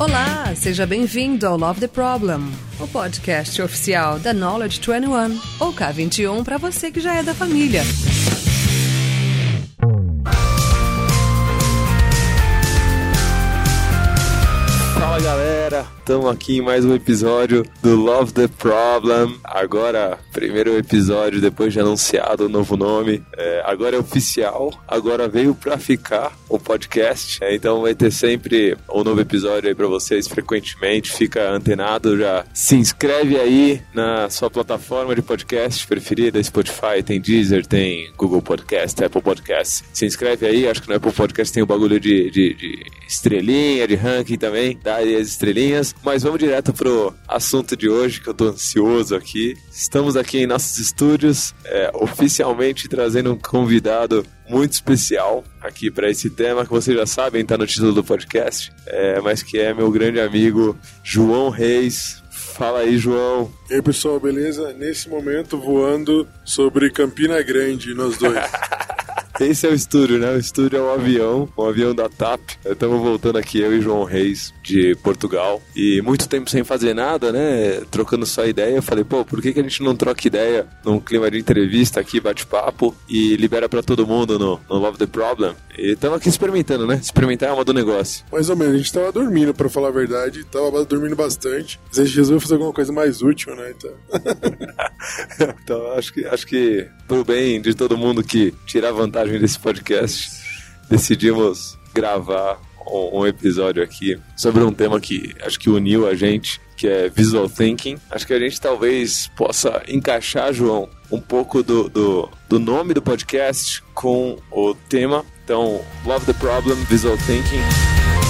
Olá, seja bem-vindo ao Love the Problem, o podcast oficial da Knowledge 21, ou K21 para você que já é da família. Fala galera, estamos aqui em mais um episódio do Love the Problem. Agora, primeiro episódio depois de anunciado o novo nome. É, agora é oficial, agora veio pra ficar o podcast. É, então vai ter sempre um novo episódio aí pra vocês frequentemente. Fica antenado, já se inscreve aí na sua plataforma de podcast preferida, Spotify, tem Deezer, tem Google Podcast, Apple Podcast. Se inscreve aí, acho que no Apple Podcast tem o bagulho de, de, de estrelinha, de ranking também, dá aí as estrelinhas. Mas vamos direto pro assunto de hoje, que eu tô ansioso aqui. Estamos aqui em nossos estúdios, é, oficialmente trazendo um convidado muito especial aqui para esse tema, que vocês já sabem, tá no título do podcast, é, mas que é meu grande amigo João Reis. Fala aí, João. E aí, pessoal, beleza? Nesse momento, voando sobre Campina Grande, nós dois. Esse é o estúdio, né? O estúdio é um avião, um avião da TAP. Estamos voltando aqui, eu e João Reis, de Portugal. E muito tempo sem fazer nada, né? Trocando só ideia. Eu falei, pô, por que, que a gente não troca ideia num clima de entrevista aqui, bate-papo, e libera para todo mundo no, no Love the Problem? E estamos aqui experimentando, né? Experimentar é uma do negócio. Mais ou menos, a gente tava dormindo, pra falar a verdade. Tava dormindo bastante. A gente resolveu fazer alguma coisa mais útil, né? Então, então acho que, acho que pro bem de todo mundo que tirar vantagem desse podcast, decidimos gravar um, um episódio aqui sobre um tema que acho que uniu a gente, que é visual thinking. Acho que a gente talvez possa encaixar, João, um pouco do, do, do nome do podcast com o tema. Então, Love the Problem, Visual Thinking.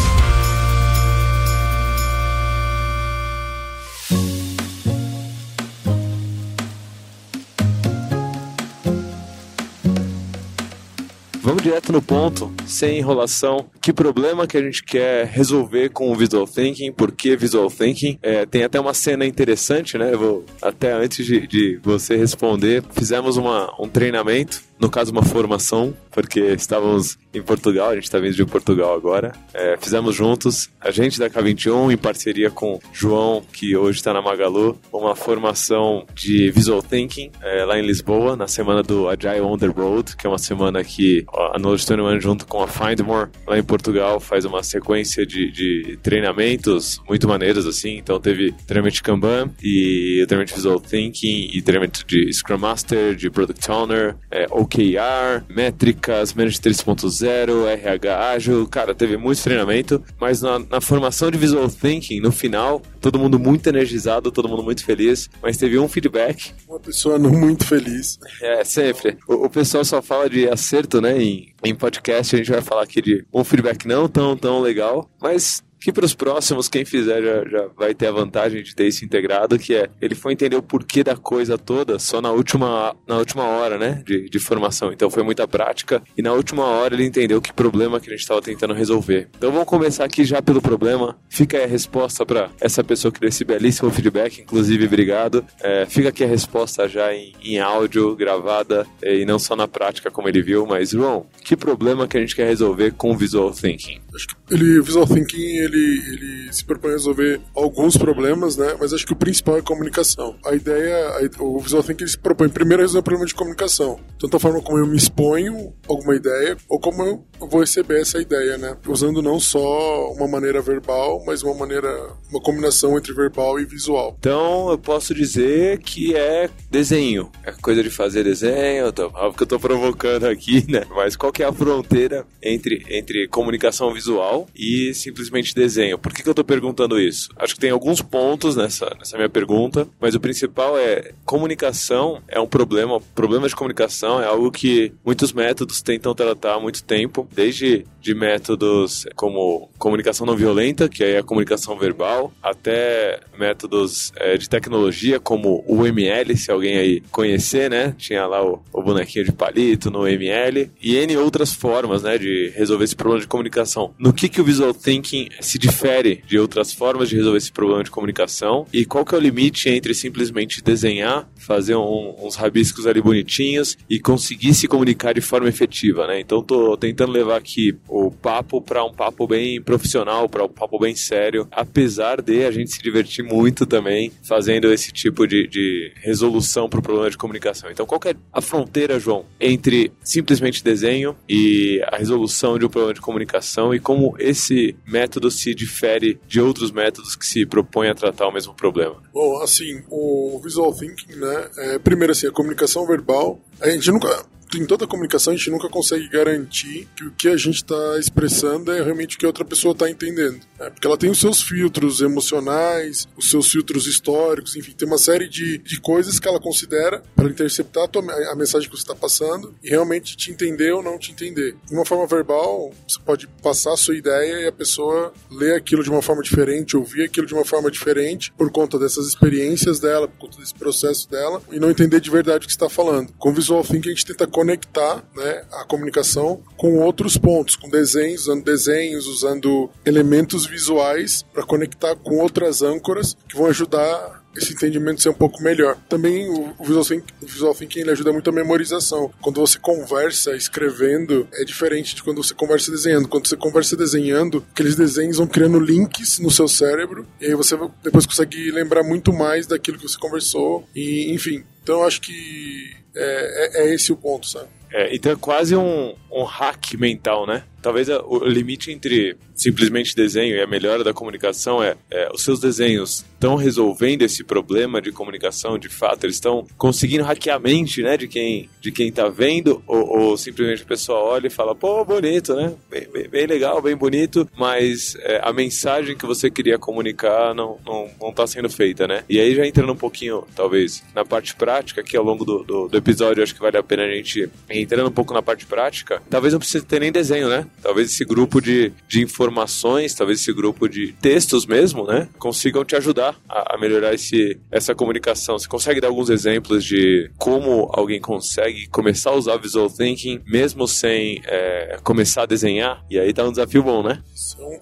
Vamos direto no ponto, sem enrolação. Que problema que a gente quer resolver com o Visual Thinking? Por que Visual Thinking? É, tem até uma cena interessante, né? Eu vou, até antes de, de você responder, fizemos uma, um treinamento no caso uma formação, porque estávamos em Portugal, a gente está vindo de Portugal agora. É, fizemos juntos, a gente da K21, em parceria com João, que hoje está na Magalu, uma formação de Visual Thinking é, lá em Lisboa, na semana do Agile on the Road, que é uma semana que a Knowledge 21 junto com a Findmore, lá em Portugal, faz uma sequência de, de treinamentos muito maneiros, assim. Então teve treinamento de Kanban e treinamento de Visual Thinking e treinamento de Scrum Master, de Product Owner, é, OKR, métricas, Manage 3.0, RH ágil. Cara, teve muito treinamento, mas na, na, formação de Visual Thinking, no final, todo mundo muito energizado, todo mundo muito feliz, mas teve um feedback. Uma pessoa não muito feliz. É, sempre. O, o pessoal só fala de acerto, né, em, em podcast, a gente vai falar aqui de um feedback não tão, tão legal, mas que para os próximos, quem fizer já, já, vai ter a vantagem de ter isso integrado, que é ele foi entender o porquê da coisa toda só na última, na última hora, né, de, de formação. Então foi muita prática e na última hora ele entendeu que problema que a gente estava tentando resolver. Então vamos começar aqui já pelo problema. Fica aí a resposta para essa pessoa que deu esse belíssimo feedback, inclusive obrigado. É, fica aqui a resposta já em, em áudio, gravada é, e não só na prática como ele viu, mas João, que problema que a gente quer resolver com o Visual Thinking? Acho que ele, Visual Thinking ele, ele se propõe a resolver alguns problemas, né? Mas acho que o principal é comunicação. A ideia, a, o Visual Thinking se propõe primeiro a resolver o problema de comunicação. Tanto a forma como eu me exponho alguma ideia, ou como eu vou receber essa ideia, né? Usando não só uma maneira verbal, mas uma maneira, uma combinação entre verbal e visual. Então eu posso dizer que é desenho. É coisa de fazer desenho, tô, óbvio que eu tô provocando aqui, né? Mas qual que é a fronteira entre, entre comunicação visual e simplesmente desenho. Por que, que eu estou perguntando isso? Acho que tem alguns pontos nessa, nessa minha pergunta, mas o principal é comunicação é um problema. Problema de comunicação é algo que muitos métodos tentam tratar há muito tempo, desde de métodos como comunicação não violenta, que é a comunicação verbal, até métodos é, de tecnologia como o ML, se alguém aí conhecer, né? Tinha lá o, o bonequinho de palito no ML e N outras formas, né, de resolver esse problema de comunicação. No que que o visual thinking se difere de outras formas de resolver esse problema de comunicação e qual que é o limite entre simplesmente desenhar, fazer um, uns rabiscos ali bonitinhos e conseguir se comunicar de forma efetiva, né? Então tô tentando levar aqui o papo para um papo bem profissional, para um papo bem sério, apesar de a gente se divertir muito também fazendo esse tipo de, de resolução para o problema de comunicação. Então qual é a fronteira, João, entre simplesmente desenho e a resolução de um problema de comunicação e como esse método se difere de outros métodos que se propõem a tratar o mesmo problema? Bom, assim, o visual thinking, né? É, primeiro, assim, a comunicação verbal. A gente nunca em toda comunicação a gente nunca consegue garantir que o que a gente está expressando é realmente o que a outra pessoa está entendendo. Né? Porque ela tem os seus filtros emocionais, os seus filtros históricos, enfim, tem uma série de, de coisas que ela considera para interceptar a, tua, a, mensagem que você está passando e realmente te entender ou não te entender. De uma forma verbal, você pode passar a sua ideia e a pessoa ler aquilo de uma forma diferente, ouvir aquilo de uma forma diferente por conta dessas experiências dela, por conta desse processo dela e não entender de verdade o que está falando. Com visual thinking a gente tenta conectar né, a comunicação com outros pontos, com desenhos, usando desenhos, usando elementos visuais para conectar com outras âncoras que vão ajudar esse entendimento ser um pouco melhor. Também o Visual Thinking, o Visual Thinking ele ajuda muito a memorização. Quando você conversa escrevendo, é diferente de quando você conversa desenhando. Quando você conversa desenhando, aqueles desenhos vão criando links no seu cérebro e aí você depois consegue lembrar muito mais daquilo que você conversou e enfim. Então eu acho que é, é, é esse o ponto, sabe? É, então é quase um, um hack mental, né? Talvez o limite entre simplesmente desenho e a melhora da comunicação é, é os seus desenhos estão resolvendo esse problema de comunicação de fato, eles estão conseguindo hackear a mente, né, de quem de quem tá vendo ou, ou simplesmente a pessoa olha e fala, pô, bonito, né, bem, bem, bem legal, bem bonito, mas é, a mensagem que você queria comunicar não, não, não tá sendo feita, né? E aí já entrando um pouquinho, talvez, na parte prática, que ao longo do, do, do episódio acho que vale a pena a gente entrando um pouco na parte prática, talvez não precise ter nem desenho, né? Talvez esse grupo de, de informações, talvez esse grupo de textos mesmo, né? Consigam te ajudar a, a melhorar esse, essa comunicação. Você consegue dar alguns exemplos de como alguém consegue começar a usar Visual Thinking mesmo sem é, começar a desenhar? E aí tá um desafio bom, né?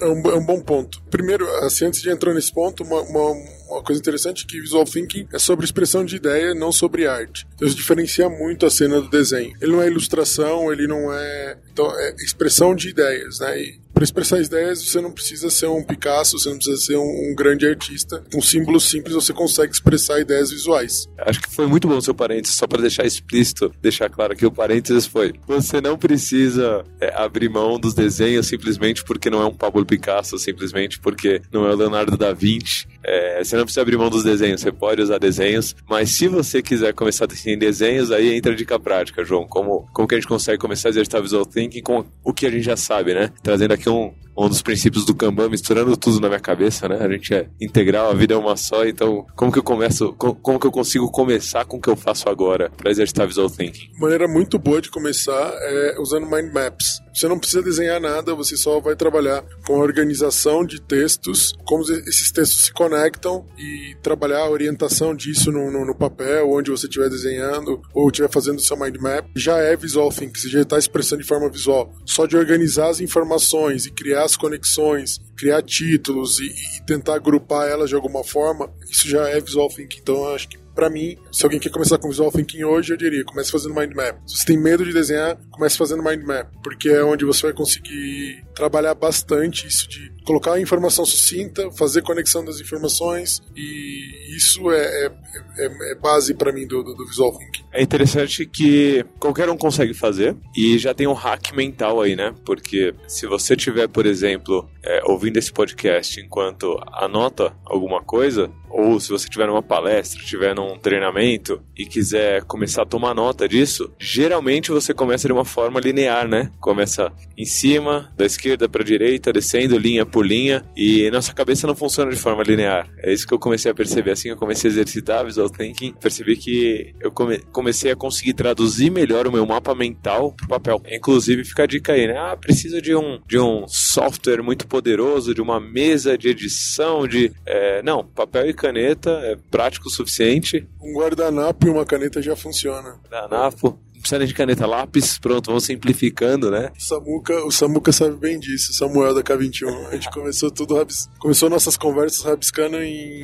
É um, é um bom ponto. Primeiro, assim, antes de entrar nesse ponto, uma, uma uma coisa interessante é que Visual Thinking é sobre expressão de ideia, não sobre arte. Então isso diferencia muito a cena do desenho. Ele não é ilustração, ele não é. Então, é expressão de ideias, né? E para expressar ideias, você não precisa ser um Picasso, você não precisa ser um, um grande artista. Com um símbolo simples, você consegue expressar ideias visuais. Acho que foi muito bom o seu parênteses, só para deixar explícito, deixar claro que o parênteses foi: você não precisa é, abrir mão dos desenhos simplesmente porque não é um Pablo Picasso, simplesmente porque não é o Leonardo da Vinci. É, você não precisa abrir mão dos desenhos, você pode usar desenhos, mas se você quiser começar a desenhar desenhos, aí entra a dica prática, João. Como, como que a gente consegue começar a exercitar visual thinking com o que a gente já sabe, né? Trazendo aqui um, um dos princípios do Kanban, misturando tudo na minha cabeça, né? A gente é integral, a vida é uma só, então como que eu começo, como que eu consigo começar com o que eu faço agora para exercitar visual thinking? Maneira muito boa de começar é usando mind maps. Você não precisa desenhar nada, você só vai trabalhar com a organização de textos, como esses textos se conectam e trabalhar a orientação disso no, no, no papel, onde você estiver desenhando ou estiver fazendo seu mind map. Já é visual thinking, você já está expressando de forma visual. Só de organizar as informações e criar as conexões, criar títulos e, e tentar agrupar elas de alguma forma, isso já é visual thinking. Então eu acho que para mim, se alguém quer começar com visual thinking hoje, eu diria, comece fazendo mind map. Se você tem medo de desenhar, comece fazendo mind map, porque é onde você vai conseguir trabalhar bastante isso de colocar a informação sucinta, fazer conexão das informações e isso é, é, é, é base para mim do, do, do, visual thinking. É interessante que qualquer um consegue fazer e já tem um hack mental aí, né? Porque se você tiver, por exemplo, é, ouvindo esse podcast enquanto anota alguma coisa, ou se você tiver numa palestra, tiver num treinamento e quiser começar a tomar nota disso, geralmente você começa de uma forma linear, né? Começa em cima, da esquerda para direita, descendo linha por linha, e nossa cabeça não funciona de forma linear. É isso que eu comecei a perceber. Assim eu comecei a exercitar visual thinking, percebi que eu come comecei a conseguir traduzir melhor o meu mapa mental pro papel. Inclusive, fica a dica aí, né? Ah, precisa de um, de um software muito poderoso, de uma mesa de edição, de. É, não, papel e caneta é prático o suficiente. Um guardanapo e uma caneta já funciona. Guardanapo, precisa de caneta lápis, pronto, vamos simplificando, né? O Samuca, o Samuca sabe bem disso, Samuel da K21. A gente começou tudo, começou nossas conversas rabiscando em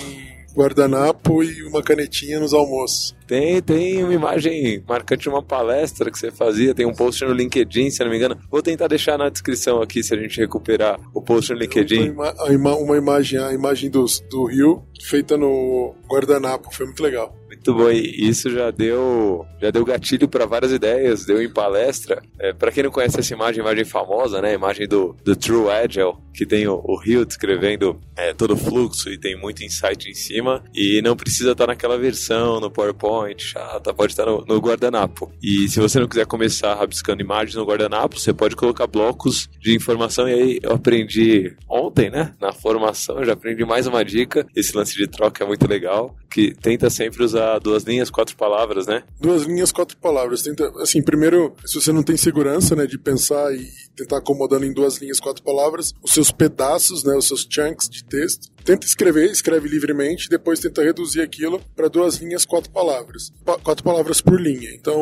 guardanapo e uma canetinha nos almoços. Tem, tem uma imagem marcante de uma palestra que você fazia, tem um post no LinkedIn, se não me engano. Vou tentar deixar na descrição aqui se a gente recuperar o post no LinkedIn. Uma, uma imagem, a imagem do, do rio feita no guardanapo, foi muito legal. Muito bom, e isso já deu, já deu gatilho para várias ideias, deu em palestra. É, para quem não conhece essa imagem, imagem famosa, né? Imagem do, do True Agile, que tem o, o Rio descrevendo é, todo o fluxo e tem muito insight em cima. E não precisa estar naquela versão no PowerPoint chata, pode estar no, no guardanapo. E se você não quiser começar rabiscando imagens no guardanapo, você pode colocar blocos de informação. E aí eu aprendi ontem, né? Na formação, eu já aprendi mais uma dica. Esse lance de troca é muito legal, que tenta sempre usar duas linhas, quatro palavras, né? Duas linhas, quatro palavras. Tenta, assim, primeiro, se você não tem segurança, né, de pensar e tentar acomodando em duas linhas, quatro palavras, os seus pedaços, né, os seus chunks de texto, tenta escrever, escreve livremente, depois tenta reduzir aquilo para duas linhas, quatro palavras. Pa quatro palavras por linha. Então,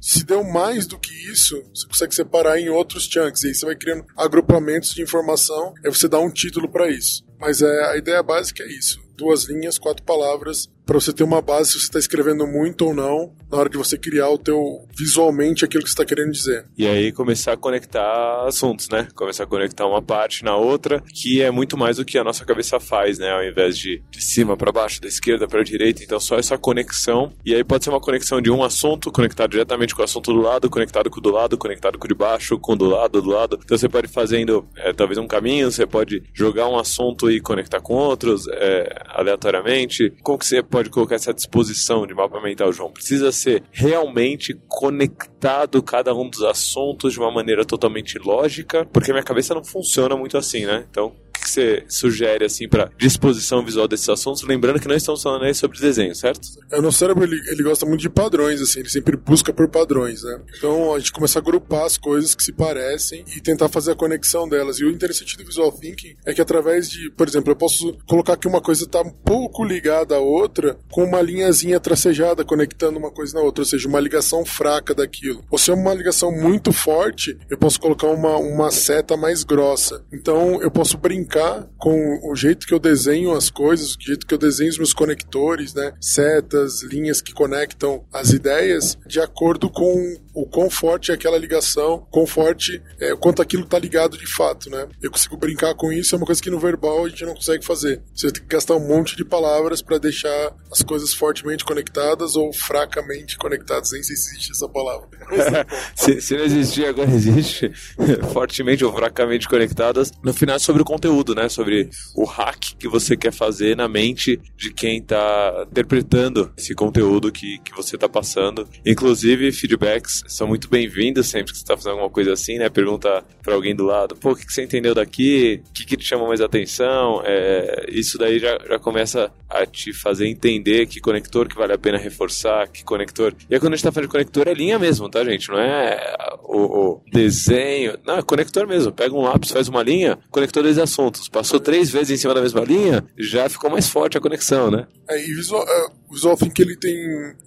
se deu mais do que isso, você consegue separar em outros chunks. E aí você vai criando agrupamentos de informação, aí você dá um título para isso. Mas é, a ideia básica é isso: duas linhas, quatro palavras, para você ter uma base se você está escrevendo muito ou não, na hora de você criar o teu visualmente aquilo que está querendo dizer. E aí começar a conectar assuntos, né? Começar a conectar uma parte na outra, que é muito mais do que a nossa cabeça faz, né? Ao invés de de cima para baixo, da esquerda para direita, então só essa conexão. E aí pode ser uma conexão de um assunto conectado diretamente com o assunto do lado, conectado com o do lado, conectado com o de baixo, com o do lado, do lado. Então você pode fazendo é, talvez um caminho, você pode jogar um assunto e conectar com outros é, aleatoriamente. Como que você colocar essa disposição de mapa mental, João? Precisa ser realmente conectado cada um dos assuntos de uma maneira totalmente lógica, porque minha cabeça não funciona muito assim, né? Então, que você sugere assim para disposição visual desses assuntos? Lembrando que não estamos falando aí sobre desenho, certo? É, o nosso cérebro ele, ele gosta muito de padrões, assim, ele sempre busca por padrões, né? Então a gente começa a agrupar as coisas que se parecem e tentar fazer a conexão delas. E o interessante do visual thinking é que através de, por exemplo, eu posso colocar que uma coisa está um pouco ligada à outra com uma linhazinha tracejada conectando uma coisa na outra, ou seja, uma ligação fraca daquilo. Ou se é uma ligação muito forte, eu posso colocar uma, uma seta mais grossa. Então eu posso brincar brincar com o jeito que eu desenho as coisas, o jeito que eu desenho os meus conectores, né? Setas, linhas que conectam as ideias, de acordo com o quão forte é aquela ligação, quão forte é quanto aquilo está ligado de fato, né? Eu consigo brincar com isso, é uma coisa que no verbal a gente não consegue fazer. Você tem que gastar um monte de palavras para deixar as coisas fortemente conectadas ou fracamente conectadas, nem se existe essa palavra. se, se não existir, agora existe. fortemente ou fracamente conectadas. No final é sobre o conteúdo conteúdo, né? Sobre o hack que você quer fazer na mente de quem está interpretando esse conteúdo que, que você está passando. Inclusive, feedbacks são muito bem-vindos sempre que você está fazendo alguma coisa assim, né? Pergunta para alguém do lado, pô, o que, que você entendeu daqui? O que, que te chamou mais atenção? É, isso daí já, já começa a te fazer entender que conector que vale a pena reforçar, que conector. E aí, quando a gente está falando de conector, é linha mesmo, tá, gente? Não é o, o desenho. Não, é conector mesmo. Pega um lápis, faz uma linha, conector dois assuntos. Passou três vezes em cima da mesma linha, já ficou mais forte a conexão, né? É, e visual, é, o Visual Think ele tem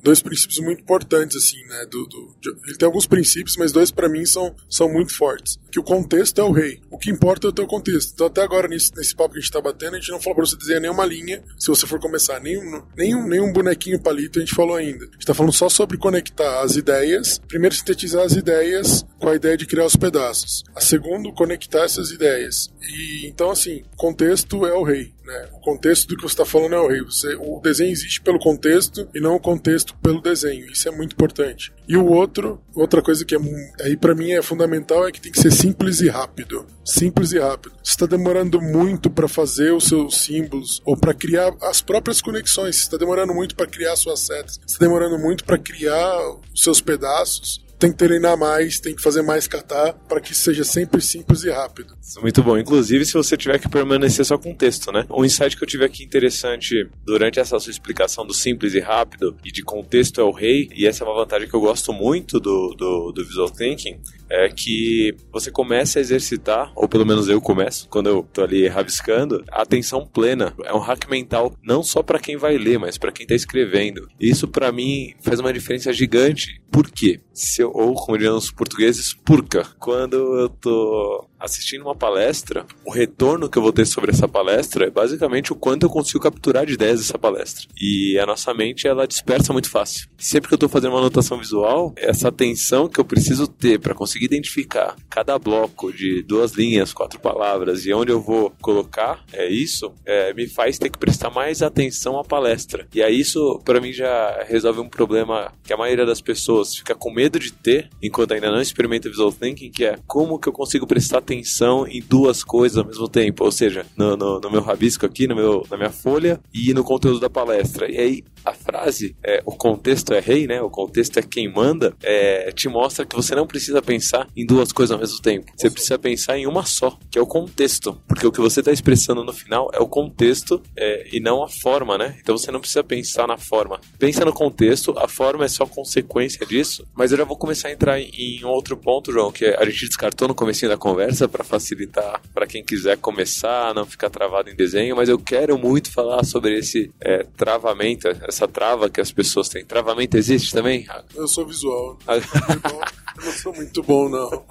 dois princípios muito importantes, assim, né? Do, do ele tem alguns princípios, mas dois para mim são, são muito fortes. Que o contexto é o rei. O que importa é o teu contexto. Então, até agora, nesse, nesse papo que a gente tá batendo, a gente não falou pra você desenhar nenhuma linha, se você for começar. Nenhum, nenhum, nenhum bonequinho palito a gente falou ainda. A gente tá falando só sobre conectar as ideias. Primeiro, sintetizar as ideias com a ideia de criar os pedaços. A segundo, conectar essas ideias. E então, assim, contexto é o rei. Né? O contexto do que você está falando é o. Você, o desenho existe pelo contexto e não o contexto pelo desenho. Isso é muito importante. E o outro, outra coisa que é, aí para mim é fundamental é que tem que ser simples e rápido. Simples e rápido. Você está demorando muito para fazer os seus símbolos ou para criar as próprias conexões. Você está demorando muito para criar suas setas. Você está demorando muito para criar os seus pedaços tem que treinar mais, tem que fazer mais catar para que seja sempre simples e rápido. Muito bom. Inclusive, se você tiver que permanecer só com texto, né? Um insight que eu tive aqui interessante durante essa sua explicação do simples e rápido e de contexto é o rei, e essa é uma vantagem que eu gosto muito do, do, do Visual Thinking, é que você começa a exercitar, ou pelo menos eu começo, quando eu tô ali rabiscando, a atenção plena. É um hack mental não só para quem vai ler, mas para quem tá escrevendo. Isso para mim faz uma diferença gigante. Por quê? Se eu, ou, como diriam os portugueses, purca. Quando eu tô assistindo uma palestra, o retorno que eu vou ter sobre essa palestra é basicamente o quanto eu consigo capturar de ideias dessa palestra. E a nossa mente, ela dispersa muito fácil. Sempre que eu estou fazendo uma anotação visual, essa atenção que eu preciso ter para conseguir identificar cada bloco de duas linhas, quatro palavras e onde eu vou colocar é isso, é, me faz ter que prestar mais atenção à palestra. E aí isso, para mim, já resolve um problema que a maioria das pessoas fica com medo de ter enquanto ainda não experimenta visual thinking, que é como que eu consigo prestar atenção em duas coisas ao mesmo tempo, ou seja, no, no, no meu rabisco aqui, no meu, na minha folha e no conteúdo da palestra. E aí a frase, é, o contexto é rei, né? O contexto é quem manda, é, te mostra que você não precisa pensar em duas coisas ao mesmo tempo. Você precisa pensar em uma só, que é o contexto. Porque o que você está expressando no final é o contexto é, e não a forma, né? Então você não precisa pensar na forma. Pensa no contexto, a forma é só consequência disso. Mas eu já vou a entrar em, em outro ponto, João, que a gente descartou no comecinho da conversa para facilitar para quem quiser começar, não ficar travado em desenho, mas eu quero muito falar sobre esse é, travamento, essa trava que as pessoas têm. Travamento existe também? Eu sou visual. eu não sou muito bom, não.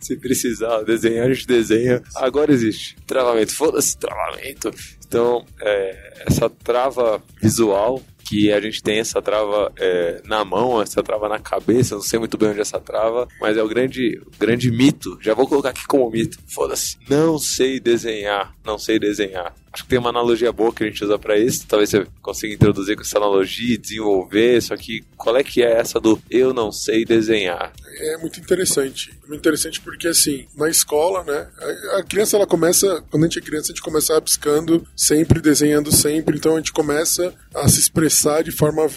Se precisar desenhar, a gente desenha. Agora existe. Travamento. Foda-se, travamento. Então, é, essa trava visual que a gente tem essa trava é, na mão, essa trava na cabeça, não sei muito bem onde é essa trava, mas é o grande, grande mito. Já vou colocar aqui como mito. Foda-se. Não sei desenhar, não sei desenhar. Acho que tem uma analogia boa que a gente usa para isso. Talvez você consiga introduzir com essa analogia e desenvolver. Só que qual é que é essa do eu não sei desenhar? É muito interessante. Muito interessante porque, assim, na escola, né? A criança, ela começa, quando a gente é criança, a gente começa rabiscando sempre, desenhando sempre. Então a gente começa a se expressar de forma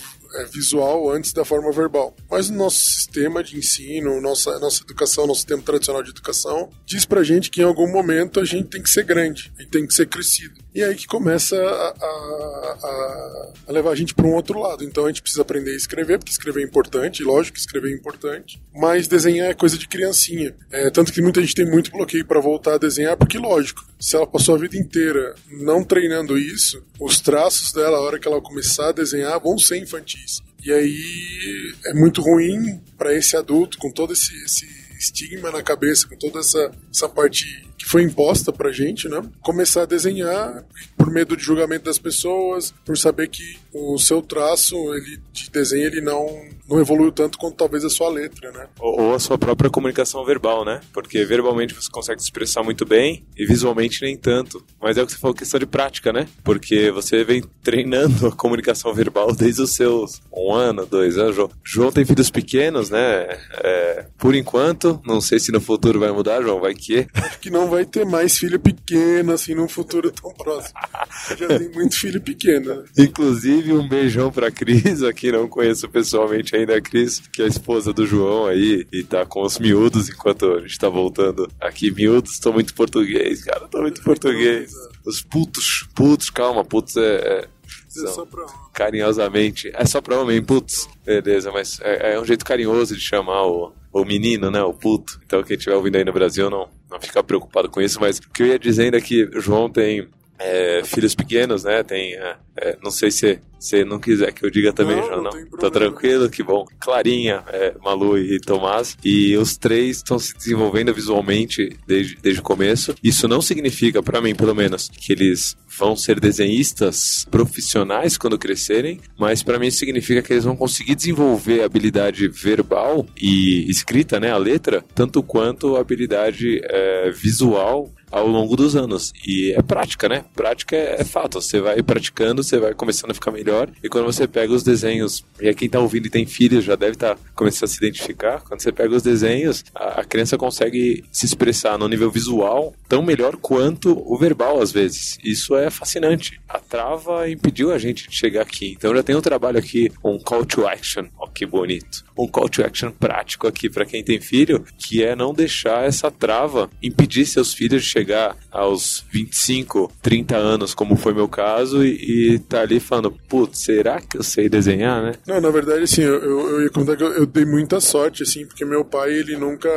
visual antes da forma verbal. Mas o nosso sistema de ensino, nossa, nossa educação, nosso sistema tradicional de educação, diz pra gente que em algum momento a gente tem que ser grande, gente tem que ser crescido. E aí que começa a, a, a levar a gente para um outro lado. Então a gente precisa aprender a escrever, porque escrever é importante, lógico que escrever é importante, mas desenhar é coisa de criancinha. É, tanto que muita gente tem muito bloqueio para voltar a desenhar, porque lógico, se ela passou a vida inteira não treinando isso, os traços dela, a hora que ela começar a desenhar, vão ser infantis. E aí é muito ruim para esse adulto, com todo esse, esse estigma na cabeça, com toda essa, essa parte que foi imposta pra gente, né? Começar a desenhar por medo de julgamento das pessoas, por saber que o seu traço ele, de desenho ele não, não evoluiu tanto quanto talvez a sua letra, né? Ou, ou, a sua própria comunicação verbal, né? Porque verbalmente você consegue se expressar muito bem e visualmente nem tanto. Mas é o que você falou, questão de prática, né? Porque você vem treinando a comunicação verbal desde os seus um ano, dois anos. João, João tem filhos pequenos, né? É, por enquanto, não sei se no futuro vai mudar, João, vai que? Que não vai ter mais filho pequeno, assim, num futuro tão próximo. Já tem muito filho pequeno. Inclusive, um beijão pra Cris, aqui não conheço pessoalmente ainda a Cris, que é a esposa do João aí, e tá com os miúdos enquanto a gente tá voltando aqui. Miúdos, tô muito português, cara, tô muito português. Os putos, putos, calma, putos é, é é só pra... carinhosamente. É só pra homem, putz. Beleza, mas é, é, um jeito carinhoso de chamar o, o menino, né? O puto. Então quem estiver ouvindo aí no Brasil não, não fica preocupado com isso. Mas o que eu ia dizendo é que o João tem é, filhos pequenos, né? Tem. É, é não sei se você não quiser que eu diga também, não, João, não. não. Tá tranquilo, que bom. Clarinha, é, Malu e Tomás. E os três estão se desenvolvendo visualmente desde, desde o começo. Isso não significa, para mim pelo menos, que eles vão ser desenhistas profissionais quando crescerem, mas para mim significa que eles vão conseguir desenvolver a habilidade verbal e escrita, né, a letra, tanto quanto a habilidade é, visual ao longo dos anos. E é prática, né? Prática é, é, fato. Você vai praticando, você vai começando a ficar melhor. E quando você pega os desenhos, e quem tá ouvindo e tem filhos já deve estar tá começando a se identificar. Quando você pega os desenhos, a, a criança consegue se expressar no nível visual tão melhor quanto o verbal, às vezes. Isso é fascinante. A trava impediu a gente de chegar aqui. Então já tem um trabalho aqui, um call to action, ó que bonito. Um call to action prático aqui para quem tem filho, que é não deixar essa trava impedir seus filhos de chegar aos 25, 30 anos, como foi meu caso, e, e tá ali falando, putz, será que eu sei desenhar, né? Não, na verdade, assim, eu, eu, eu ia contar que eu, eu, dei muita sorte, assim, porque meu pai, ele nunca.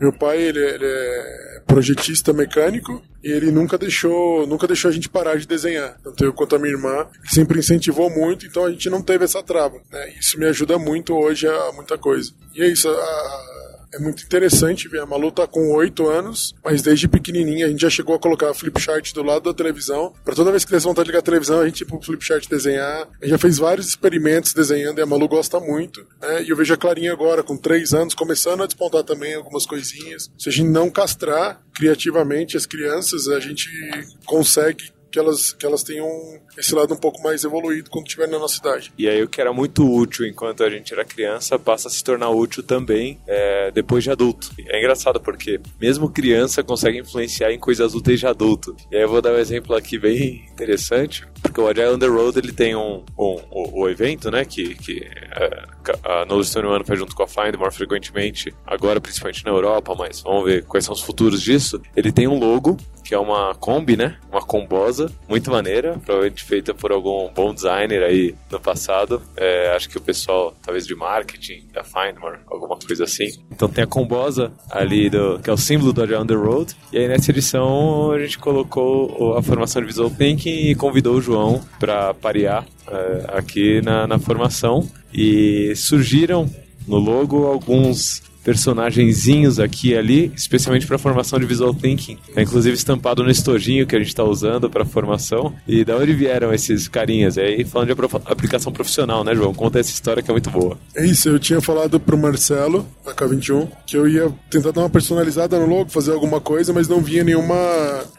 Meu pai, ele, ele é projetista mecânico, e ele nunca deixou, nunca deixou a gente parar de desenhar. Tanto eu quanto a minha irmã, ele sempre incentivou muito, então a gente não teve essa trava. Né? Isso me ajuda muito hoje a muita coisa. E é isso, a, é muito interessante ver. A Malu tá com 8 anos, mas desde pequenininha a gente já chegou a colocar flip chart do lado da televisão. Para toda vez que eles vão estar ligar a televisão, a gente ir pro flip chart desenhar. A gente já fez vários experimentos desenhando e a Malu gosta muito. Né? E eu vejo a Clarinha agora, com 3 anos, começando a despontar também algumas coisinhas. Se a gente não castrar criativamente as crianças, a gente consegue que elas, que elas tenham esse lado um pouco mais evoluído quando estiver na nossa idade. E aí o que era muito útil enquanto a gente era criança passa a se tornar útil também é, depois de adulto. É engraçado porque mesmo criança consegue influenciar em coisas úteis de adulto. E aí eu vou dar um exemplo aqui bem interessante, porque o Agile Road ele tem um, um, um o evento, né, que, que é, a Knowledge 21 faz junto com a Find more frequentemente, agora principalmente na Europa, mas vamos ver quais são os futuros disso. Ele tem um logo que é uma Kombi, né? Uma combosa, muito maneira, provavelmente feita por algum bom designer aí no passado. É, acho que o pessoal, talvez de marketing, da Findmore, alguma coisa assim. Então tem a combosa ali, do, que é o símbolo do Agile the Road. E aí nessa edição a gente colocou a formação de Visual Thinking e convidou o João para parear é, aqui na, na formação. E surgiram no logo alguns personagenzinhos aqui e ali, especialmente para formação de visual thinking. É inclusive estampado no estojinho que a gente está usando para formação. E da onde vieram esses carinhas? É aí falando de aplicação profissional, né, João? Conta essa história que é muito boa. É isso, eu tinha falado pro Marcelo, da K21, que eu ia tentar dar uma personalizada no logo, fazer alguma coisa, mas não vinha nenhuma,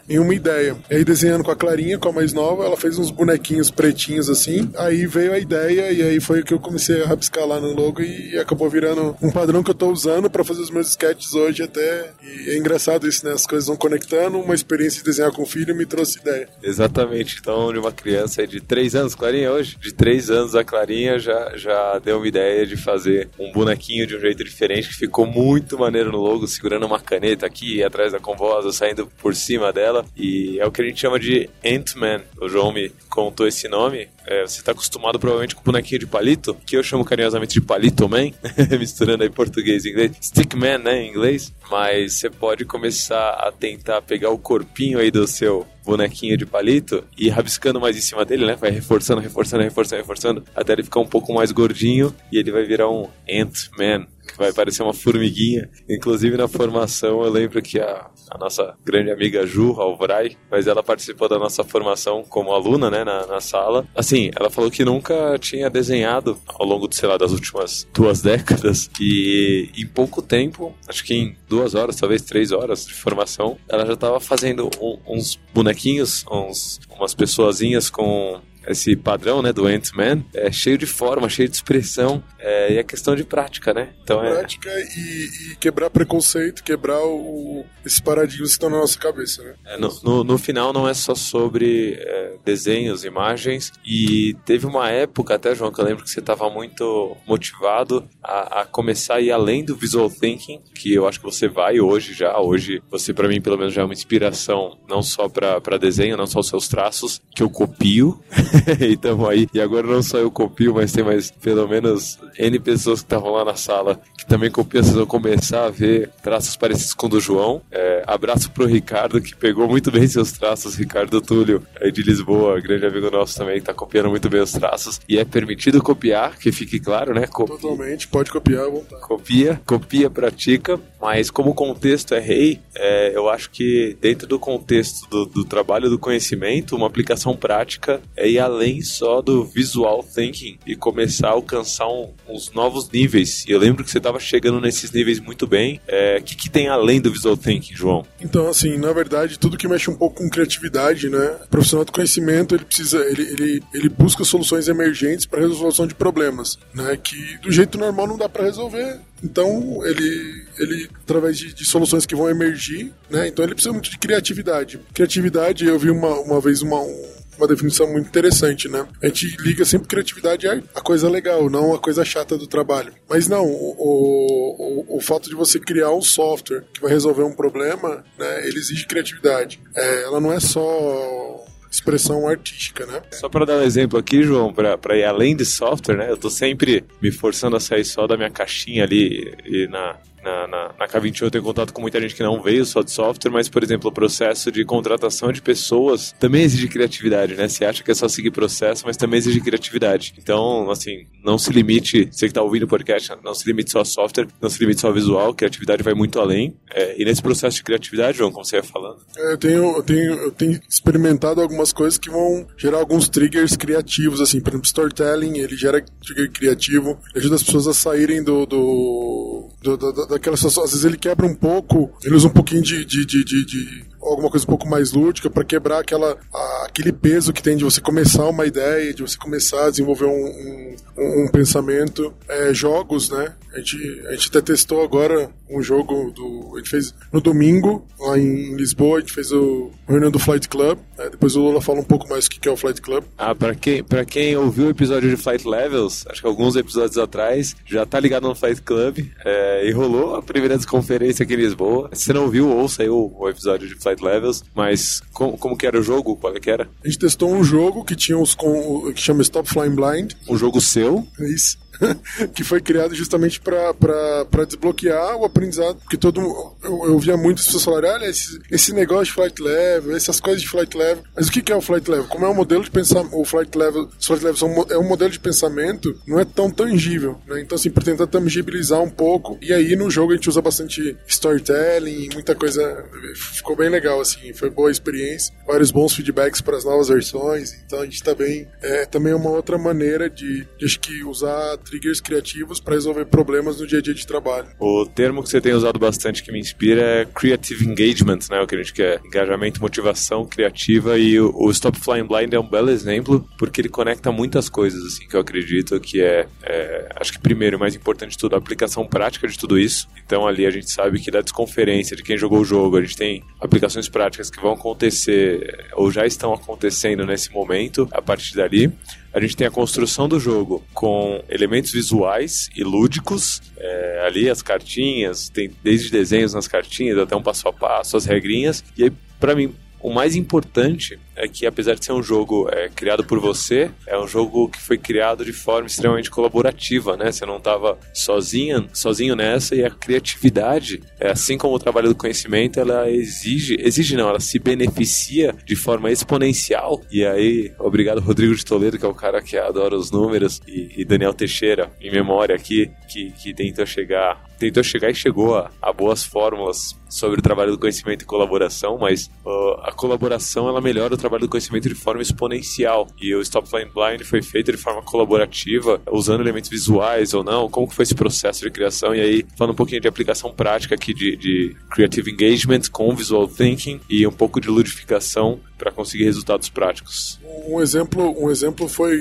nenhuma ideia. E aí desenhando com a Clarinha, com a mais nova, ela fez uns bonequinhos pretinhos assim. Aí veio a ideia e aí foi que eu comecei a rabiscar lá no logo e acabou virando um padrão que eu tô usando usando para fazer os meus sketches hoje até. E é engraçado isso, né? As coisas vão conectando. Uma experiência de desenhar com o filho me trouxe ideia. Exatamente. Então, de uma criança de 3 anos, Clarinha hoje, de 3 anos a Clarinha já, já deu uma ideia de fazer um bonequinho de um jeito diferente que ficou muito maneiro no logo, segurando uma caneta aqui atrás da convosa, saindo por cima dela. E é o que a gente chama de Ant-Man. O João me contou esse nome. É, você está acostumado provavelmente com bonequinho de palito, que eu chamo carinhosamente de palito man, misturando aí português e inglês. Stickman, né, em inglês. Mas você pode começar a tentar pegar o corpinho aí do seu bonequinho de palito e rabiscando mais em cima dele, né? Vai reforçando, reforçando, reforçando, reforçando, até ele ficar um pouco mais gordinho e ele vai virar um Ant-Man vai parecer uma formiguinha. Inclusive na formação eu lembro que a, a nossa grande amiga Ju Alvray, mas ela participou da nossa formação como aluna, né, na, na sala. Assim, ela falou que nunca tinha desenhado ao longo, de, sei lá, das últimas duas décadas. E em pouco tempo, acho que em duas horas, talvez três horas de formação, ela já estava fazendo um, uns bonequinhos, uns, umas pessoazinhas com esse padrão, né, do Ant-Man, é cheio de forma, cheio de expressão, é, e é questão de prática, né? Então é... Prática e, e quebrar preconceito, quebrar o, esses paradigmas que estão na nossa cabeça, né? É, no, no, no, final não é só sobre é, desenhos, imagens, e teve uma época até, João, que eu lembro que você estava muito motivado a, a, começar a ir além do visual thinking, que eu acho que você vai hoje já, hoje você para mim pelo menos já é uma inspiração, não só para desenho, não só os seus traços, que eu copio, e tamo aí. E agora não só eu copio, mas tem mais pelo menos N pessoas que estavam lá na sala que também vão começar a ver traços parecidos com o do João. É, abraço pro Ricardo, que pegou muito bem seus traços. Ricardo Túlio, aí de Lisboa, grande amigo nosso também, que tá copiando muito bem os traços. E é permitido copiar, que fique claro, né? Copia. Totalmente, pode copiar à vontade. Copia, copia, pratica. Mas como o contexto é rei, é, eu acho que dentro do contexto do, do trabalho do conhecimento, uma aplicação prática é ir além só do visual thinking e começar a alcançar um, uns novos níveis. E eu lembro que você estava chegando nesses níveis muito bem. O é, que, que tem além do visual thinking, João? Então, assim, na verdade, tudo que mexe um pouco com criatividade, né? O profissional do conhecimento, ele precisa, ele, ele, ele busca soluções emergentes para resolução de problemas, né? Que do jeito normal não dá para resolver. Então, ele, ele através de, de, soluções que vão emergir, né? Então, ele precisa muito de criatividade. Criatividade, eu vi uma, uma vez uma, um, uma definição muito interessante, né? A gente liga sempre criatividade à coisa legal, não a coisa chata do trabalho. Mas não, o, o, o, fato de você criar um software que vai resolver um problema, né, ele exige criatividade. É, ela não é só expressão artística, né? Só para dar um exemplo aqui, João, para ir além de software, né? Eu tô sempre me forçando a sair só da minha caixinha ali e na, na, na, na K21 eu tenho contato com muita gente que não veio só de software, mas, por exemplo, o processo de contratação de pessoas também exige criatividade, né? Você acha que é só seguir processo, mas também exige criatividade. Então, assim, não se limite, você que está ouvindo o podcast, não se limite só a software, não se limite só a visual, criatividade vai muito além. É, e nesse processo de criatividade, João, como você ia falando? É, eu, tenho, eu, tenho, eu tenho experimentado algumas coisas que vão gerar alguns triggers criativos, assim, por exemplo, storytelling, ele gera trigger criativo, ajuda as pessoas a saírem do, do, do, do daquela situação. Às vezes ele quebra um pouco, ele usa um pouquinho de, de, de, de alguma coisa um pouco mais lúdica para quebrar aquela, a, aquele peso que tem de você começar uma ideia, de você começar a desenvolver um, um, um pensamento. É, jogos, né? A gente, a gente até testou agora um jogo do. A gente fez no domingo, lá em Lisboa, a gente fez o, reunião do Flight Club. Né? Depois o Lula fala um pouco mais o que é o Flight Club. Ah, pra quem, pra quem ouviu o episódio de Flight Levels, acho que alguns episódios atrás, já tá ligado no Flight Club. É, e rolou a primeira desconferência aqui em Lisboa. Se não viu, ouça aí o, o episódio de Flight Levels. Mas como, como que era o jogo? Qual é que era? A gente testou um jogo que tinha os com, que chama Stop Flying Blind. Um jogo seu? Isso. que foi criado justamente para desbloquear o aprendizado. Porque todo eu, eu via muitas pessoas falarem: olha, esse, esse negócio de flight level, essas coisas de flight level. Mas o que, é o flight level? Como é um modelo de pensamento, o flight level, flight levels são, é um modelo de pensamento, não é tão tangível. Né? Então, assim, para tentar tangibilizar um pouco. E aí no jogo a gente usa bastante storytelling, muita coisa. Ficou bem legal, assim, foi boa a experiência. Vários bons feedbacks para as novas versões. Então a gente tá bem. É também uma outra maneira de, de acho que usar triggers criativos para resolver problemas no dia a dia de trabalho. O termo que você tem usado bastante que me inspira é creative engagement, né? O que a gente quer, engajamento, motivação criativa e o, Stop Flying Blind é um belo exemplo porque ele conecta muitas coisas assim que eu acredito que é, é acho que primeiro, mais importante de tudo, a aplicação prática de tudo isso. Então ali a gente sabe que da desconferência de quem jogou o jogo, a gente tem aplicações práticas que vão acontecer ou já estão acontecendo nesse momento a partir dali a gente tem a construção do jogo com elementos visuais e lúdicos. É, ali as cartinhas, tem desde desenhos nas cartinhas até um passo a passo, as regrinhas. E aí, para mim, o mais importante é que, apesar de ser um jogo é, criado por você, é um jogo que foi criado de forma extremamente colaborativa, né? Você não estava sozinho, sozinho nessa e a criatividade, é, assim como o trabalho do conhecimento, ela exige, exige não, ela se beneficia de forma exponencial. E aí, obrigado Rodrigo de Toledo, que é o cara que adora os números, e, e Daniel Teixeira, em memória aqui, que, que tentou chegar tentou chegar e chegou a, a, boas fórmulas sobre o trabalho do conhecimento e colaboração, mas uh, a colaboração ela melhora o trabalho do conhecimento de forma exponencial. E o Stop Flying Blind foi feito de forma colaborativa, usando elementos visuais ou não. Como foi esse processo de criação? E aí, falando um pouquinho de aplicação prática aqui de, de Creative Engagement com Visual Thinking e um pouco de ludificação para conseguir resultados práticos. Um exemplo, um exemplo foi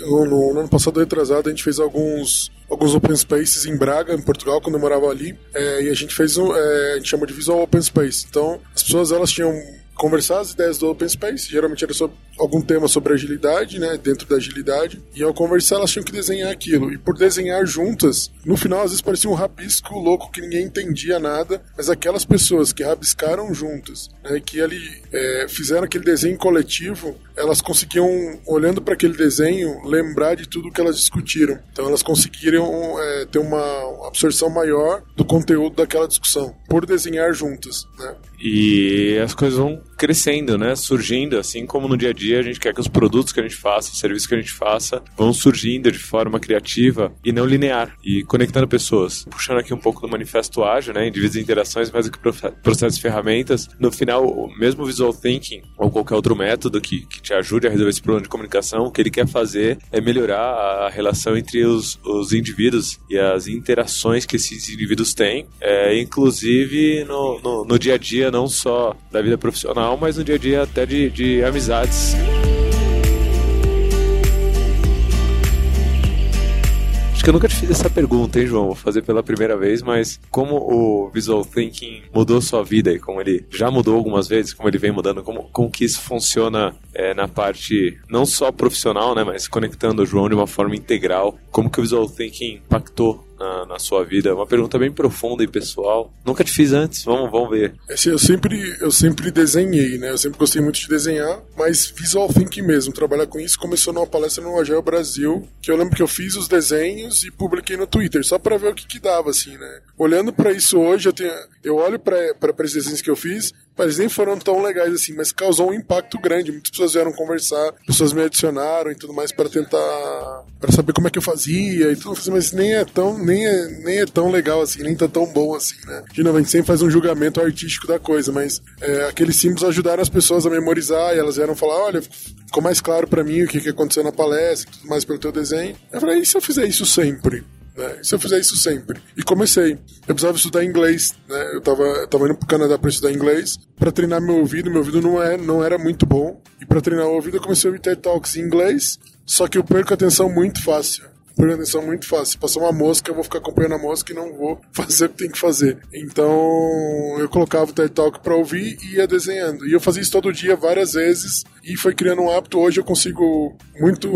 no, no, no, ano passado, retrasado, a gente fez alguns, alguns open spaces em Braga, em Portugal, quando eu morava ali. É, e a gente fez um, é, a gente chama de visual open space. Então, as pessoas elas tinham conversar as ideias do Open Space, geralmente era sobre algum tema sobre agilidade, né, dentro da agilidade, e ao conversar elas tinham que desenhar aquilo, e por desenhar juntas, no final às vezes parecia um rabisco louco que ninguém entendia nada, mas aquelas pessoas que rabiscaram juntas, né, que ali é, fizeram aquele desenho coletivo, elas conseguiam, olhando para aquele desenho, lembrar de tudo que elas discutiram. Então elas conseguiram é, ter uma absorção maior do conteúdo daquela discussão, por desenhar juntas, né. E as coisas vão crescendo, né? Surgindo, assim como no dia a dia a gente quer que os produtos que a gente faça, os serviços que a gente faça, vão surgindo de forma criativa e não linear e conectando pessoas. Puxando aqui um pouco do manifesto ágil, né? Indivíduos e interações mais do que processos e ferramentas. No final, mesmo visual thinking ou qualquer outro método que, que te ajude a resolver esse problema de comunicação, o que ele quer fazer é melhorar a relação entre os, os indivíduos e as interações que esses indivíduos têm, é, inclusive no, no, no dia a dia, não só da vida profissional profissional, mas no dia a dia até de, de amizades. Acho que eu nunca te fiz essa pergunta, hein, João? Vou fazer pela primeira vez, mas como o Visual Thinking mudou sua vida e como ele já mudou algumas vezes, como ele vem mudando, como, como que isso funciona é, na parte não só profissional, né, mas conectando o João de uma forma integral, como que o Visual Thinking impactou na, na, sua vida? Uma pergunta bem profunda e pessoal. Nunca te fiz antes, vamos, vamos ver. Assim, eu, sempre, eu sempre desenhei, né? Eu sempre gostei muito de desenhar, mas visual thinking mesmo. Trabalhar com isso começou numa palestra no Agile Brasil, que eu lembro que eu fiz os desenhos e publiquei no Twitter, só para ver o que, que dava, assim, né? Olhando para isso hoje, eu, tenho, eu olho para esses desenhos que eu fiz, mas nem foram tão legais assim, mas causou um impacto grande. Muitas pessoas vieram conversar, pessoas me adicionaram e tudo mais para tentar para saber como é que eu fazia e tudo, mas nem é tão nem é, nem é tão legal assim, nem tá tão bom assim, né? De novo, a gente sempre faz um julgamento artístico da coisa, mas é, aqueles símbolos ajudaram as pessoas a memorizar e elas vieram falar, olha, ficou mais claro para mim o que, que aconteceu na palestra, tudo mais pelo teu desenho. Eu falei, e se eu fizer isso sempre? Né? E se eu fizer isso sempre? E comecei. Eu precisava estudar inglês, né? Eu tava, eu tava indo pro Canadá para estudar inglês, para treinar meu ouvido. Meu ouvido não, é, não era muito bom. E para treinar o ouvido, eu comecei a ouvir TED Talks em inglês, só que eu perco a atenção muito fácil por atenção muito fácil. Se passar uma mosca, eu vou ficar acompanhando a mosca e não vou fazer o que tem que fazer. Então eu colocava o TED Talk para ouvir e ia desenhando. E eu fazia isso todo dia, várias vezes, e foi criando um hábito. Hoje eu consigo muito,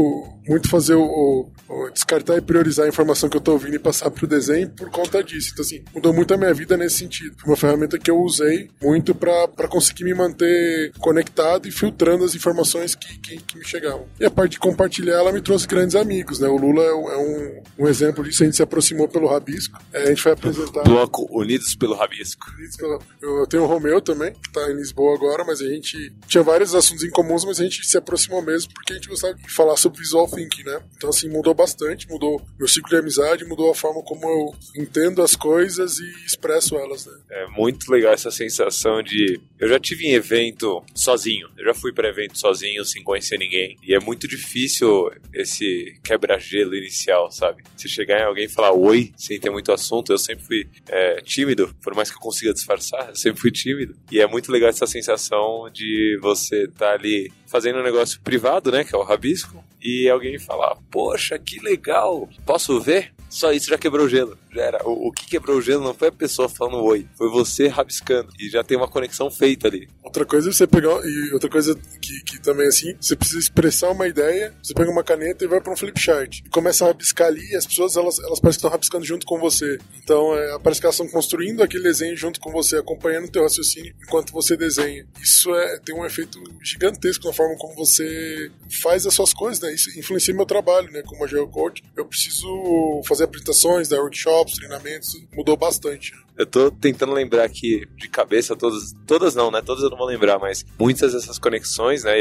muito fazer o, o descartar e priorizar a informação que eu estou ouvindo e passar para o desenho por conta disso. Então, assim, mudou muito a minha vida nesse sentido. Foi uma ferramenta que eu usei muito para conseguir me manter conectado e filtrando as informações que, que, que, me chegavam. E a parte de compartilhar, ela me trouxe grandes amigos, né? O Lula é, é um, um exemplo disso. A gente se aproximou pelo Rabisco. É, a gente foi apresentar. Bloco Unidos pelo Rabisco. Unidos pelo... Eu tenho o Romeu também, que está em Lisboa agora, mas a gente tinha vários assuntos em mas a gente se aproximou mesmo porque a gente gostava de falar sobre visual thinking, né? Então, assim, mudou bastante, mudou meu ciclo de amizade, mudou a forma como eu entendo as coisas e expresso elas, né? É muito legal essa sensação de. Eu já tive em evento sozinho, eu já fui para evento sozinho, sem conhecer ninguém, e é muito difícil esse quebra-gelo inicial, sabe? Você chegar em alguém e falar oi, sem ter muito assunto, eu sempre fui é, tímido, por mais que eu consiga disfarçar, eu sempre fui tímido, e é muito legal essa sensação de você estar tá ali fazendo um negócio privado, né, que é o rabisco, e alguém falar, poxa, que legal, posso ver? Só isso já quebrou o gelo. Era. O, o, que quebrou o gelo não foi a pessoa falando oi, foi você rabiscando. E já tem uma conexão feita ali. Outra coisa é você pegar. E outra coisa que, que também é assim, você precisa expressar uma ideia, você pega uma caneta e vai para um flip chart. E começa a rabiscar ali e as pessoas elas, elas parecem que estão rabiscando junto com você. Então é, parece que elas estão construindo aquele desenho junto com você, acompanhando o teu raciocínio enquanto você desenha. Isso é, tem um efeito gigantesco na forma como você faz as suas coisas, né? Isso influencia meu trabalho, né? Como agile coach, eu preciso fazer apresentações, dar workshops, treinamentos, mudou bastante. Eu tô tentando lembrar aqui de cabeça todas, todas não, né? Todas eu não vou lembrar, mas muitas dessas conexões, né?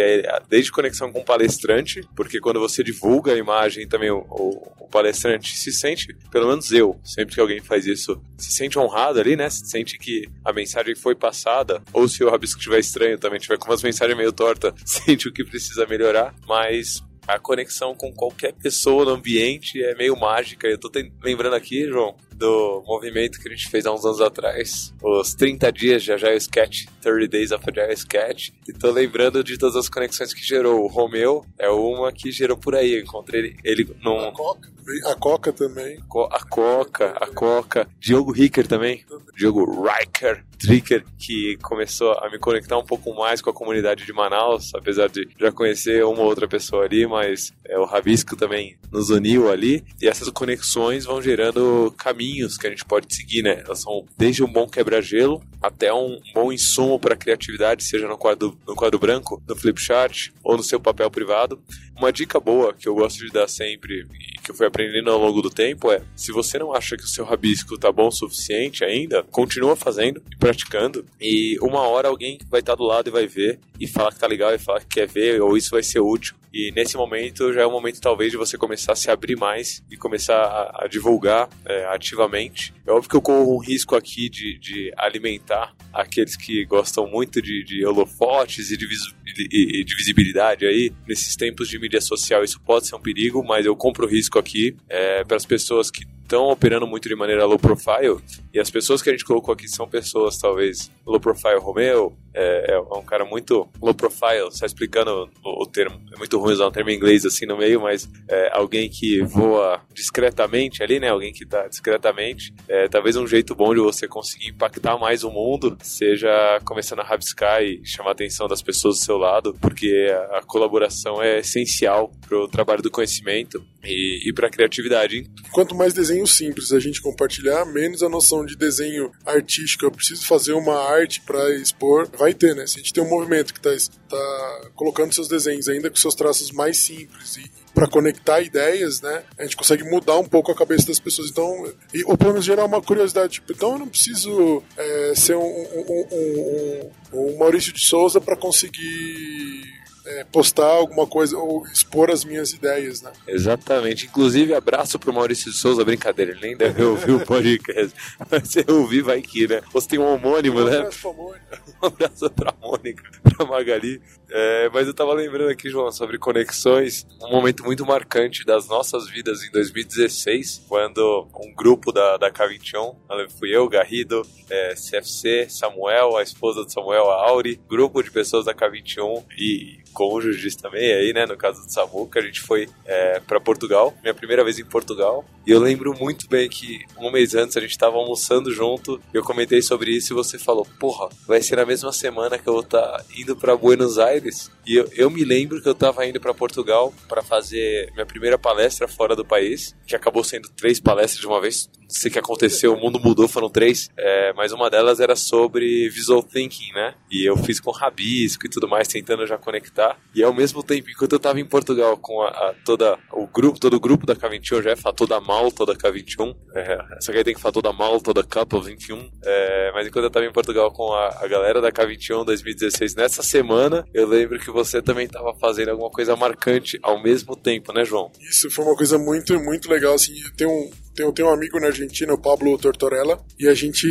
Desde conexão com o palestrante, porque quando você divulga a imagem também o, o, o, palestrante se sente, pelo menos eu, sempre que alguém faz isso, se sente honrado ali, né? Se sente que a mensagem foi passada, ou se o rabisco estiver estranho também, tiver com umas mensagens meio torta, sente o que precisa melhorar, mas a conexão com qualquer pessoa no ambiente é meio mágica. Eu tô lembrando aqui, João, do movimento que a gente fez há uns anos atrás, os 30 dias de Agile Sketch, 30 Days of Agile Sketch, e tô lembrando de todas as conexões que gerou. O Romeu é uma que gerou por aí, eu encontrei ele, ele num... A Coca, a Coca também. A Coca, a Coca. Diogo Ricker também. Diogo Riker, Dricker, que começou a me conectar um pouco mais com a comunidade de Manaus, apesar de já conhecer uma ou outra pessoa ali, mas é, o Rabisco também nos uniu ali, e essas conexões vão gerando caminhos caminhos que a gente pode seguir, né? Elas são desde um bom quebra-gelo até um bom insumo para criatividade, seja no quadro, no quadro branco, no flipchart ou no seu papel privado. Uma dica boa que eu gosto de dar sempre que eu fui aprendendo ao longo do tempo é: se você não acha que o seu rabisco tá bom o suficiente ainda, continua fazendo e praticando. E uma hora alguém vai estar tá do lado e vai ver e falar que tá legal e falar que quer ver ou isso vai ser útil. E nesse momento já é o momento talvez de você começar a se abrir mais e começar a, a divulgar é, ativamente. É óbvio que eu corro um risco aqui de, de alimentar aqueles que gostam muito de, de holofotes e de, e, e de, visibilidade aí. Nesses tempos de mídia social isso pode ser um perigo, mas eu compro o risco aqui é, para as pessoas que estão operando muito de maneira low profile, e as pessoas que a gente colocou aqui são pessoas, talvez, low profile Romeu, é, é um cara muito low profile, só explicando o, o, termo, é muito ruim usar um termo em inglês assim no meio, mas é, alguém que voa discretamente ali, né, alguém que está discretamente, é, talvez um jeito bom de você conseguir impactar mais o mundo seja começando a rabiscar e chamar a atenção das pessoas do seu lado, porque a, a colaboração é essencial para o trabalho do conhecimento e, e para a criatividade. Quanto mais desenho simples a gente compartilhar, menos a noção de desenho artístico. Eu preciso fazer uma arte para expor. Vai ter, né? Se a gente tem um movimento que está tá colocando seus desenhos ainda com seus traços mais simples e para conectar ideias, né? A gente consegue mudar um pouco a cabeça das pessoas. Então, e, ou pelo menos gerar uma curiosidade. Tipo, então eu não preciso é, ser um, um, um, um Maurício de Souza para conseguir é, postar alguma coisa ou expor as minhas ideias, né? Exatamente. Inclusive, abraço pro Maurício de Souza, brincadeira, ele nem deve ouvir o podcast. Mas se ouvir, vai que, né? Você tem um homônimo, um né? Abraço. Um abraço pra Mônica, pra Magali. É, mas eu tava lembrando aqui, João, sobre conexões, um momento muito marcante das nossas vidas em 2016, quando um grupo da, da K21, fui eu, Garrido, é, CFC, Samuel, a esposa de Samuel, a Auri, grupo de pessoas da K21 e cônjuges também aí, né? No caso do Samuca, a gente foi é, para Portugal, minha primeira vez em Portugal. E eu lembro muito bem que um mês antes a gente tava almoçando junto, eu comentei sobre isso e você falou: Porra, vai ser na mesma semana que eu vou estar tá indo para Buenos Aires. E eu, eu, me lembro que eu tava indo para Portugal para fazer minha primeira palestra fora do país, que acabou sendo três palestras de uma vez. Não sei o que aconteceu, o mundo mudou, foram três. É, mas uma delas era sobre visual thinking, né? E eu fiz com rabisco e tudo mais, tentando já conectar. E ao mesmo tempo, enquanto eu tava em Portugal com a, a toda o grupo, todo o grupo da K21, eu já ia falar toda a malta da K21. É, que aí tem que falar toda malta da Capa 21. É, mas enquanto eu tava em Portugal com a, a galera da K21 2016, nessa semana, eu lembro que você também estava fazendo alguma coisa marcante ao mesmo tempo, né, João? Isso foi uma coisa muito, muito legal. Assim, tem um, tem, tem um amigo na Argentina, o Pablo Tortorella, e a gente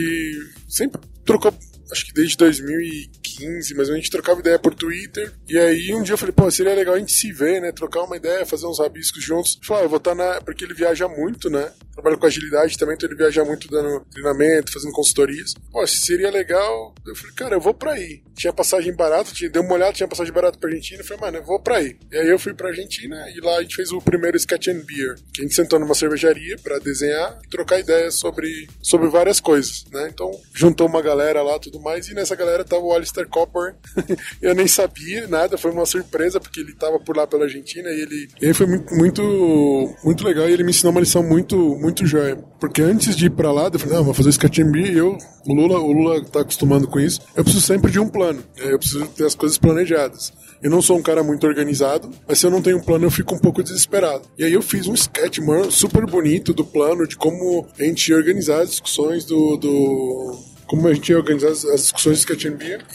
sempre trocou, acho que desde 2015, mas a gente trocava ideia por Twitter. E aí um dia eu falei, pô, seria legal a gente se ver, né? Trocar uma ideia, fazer uns rabiscos juntos. Ele falou, ah, eu vou estar na. Porque ele viaja muito, né? trabalha com agilidade também, então ele viaja muito dando treinamento, fazendo consultorias. Pô, seria legal. Eu falei, cara, eu vou pra aí. Tinha passagem barata, tinha, dei uma olhada, tinha passagem barata pra Argentina. Eu falei, mano, eu vou pra aí. E aí eu fui pra Argentina e lá a gente fez o primeiro Sketch and Beer, que a gente sentou numa cervejaria pra desenhar e trocar ideias sobre, sobre várias coisas, né? Então juntou uma galera lá tudo mais, e nessa galera tava o Alistair Copper. eu nem sabia nada, foi uma surpresa, porque ele tava por lá pela Argentina e ele, ele foi muito, muito, muito legal e ele me ensinou uma lição muito muito joia. Porque antes de ir pra lá, eu falei, não, vou fazer Sketchmb e eu, o Lula, o Lula tá acostumando com isso, eu preciso sempre de um plano. Eu preciso ter as coisas planejadas. Eu não sou um cara muito organizado, mas se eu não tenho um plano, eu fico um pouco desesperado. E aí eu fiz um sketch, mano, super bonito do plano, de como a gente organizar as discussões do, do como a gente ia organizar as, discussões de Sketch